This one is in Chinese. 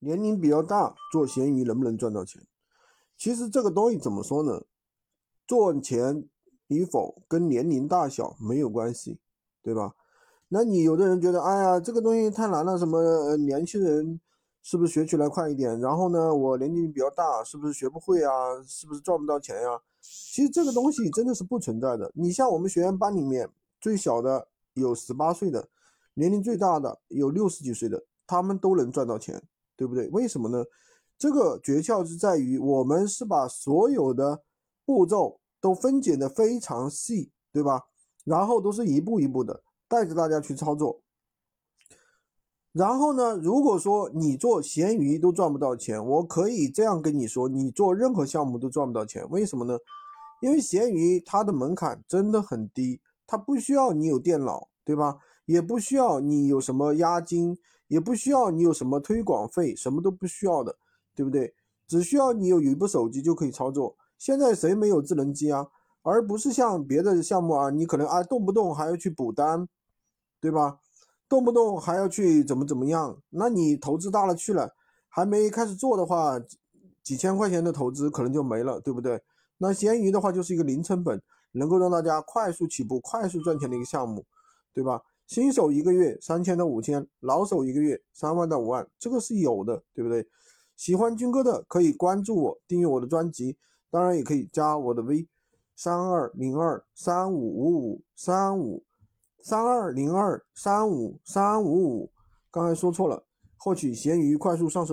年龄比较大做闲鱼能不能赚到钱？其实这个东西怎么说呢？赚钱与否跟年龄大小没有关系，对吧？那你有的人觉得，哎呀，这个东西太难了，什么年轻人是不是学起来快一点？然后呢，我年龄比较大，是不是学不会啊？是不是赚不到钱呀？其实这个东西真的是不存在的。你像我们学员班里面最小的有十八岁的，年龄最大的有六十几岁的，他们都能赚到钱，对不对？为什么呢？这个诀窍是在于我们是把所有的步骤。都分解的非常细，对吧？然后都是一步一步的带着大家去操作。然后呢，如果说你做闲鱼都赚不到钱，我可以这样跟你说，你做任何项目都赚不到钱。为什么呢？因为闲鱼它的门槛真的很低，它不需要你有电脑，对吧？也不需要你有什么押金，也不需要你有什么推广费，什么都不需要的，对不对？只需要你有一部手机就可以操作。现在谁没有智能机啊？而不是像别的项目啊，你可能啊动不动还要去补单，对吧？动不动还要去怎么怎么样？那你投资大了去了，还没开始做的话，几千块钱的投资可能就没了，对不对？那闲鱼的话就是一个零成本，能够让大家快速起步、快速赚钱的一个项目，对吧？新手一个月三千到五千，老手一个月三万到五万，这个是有的，对不对？喜欢军哥的可以关注我，订阅我的专辑。当然也可以加我的 V，三二零二三五五五三五三二零二三五三五五，刚才说错了，获取闲鱼快速上手。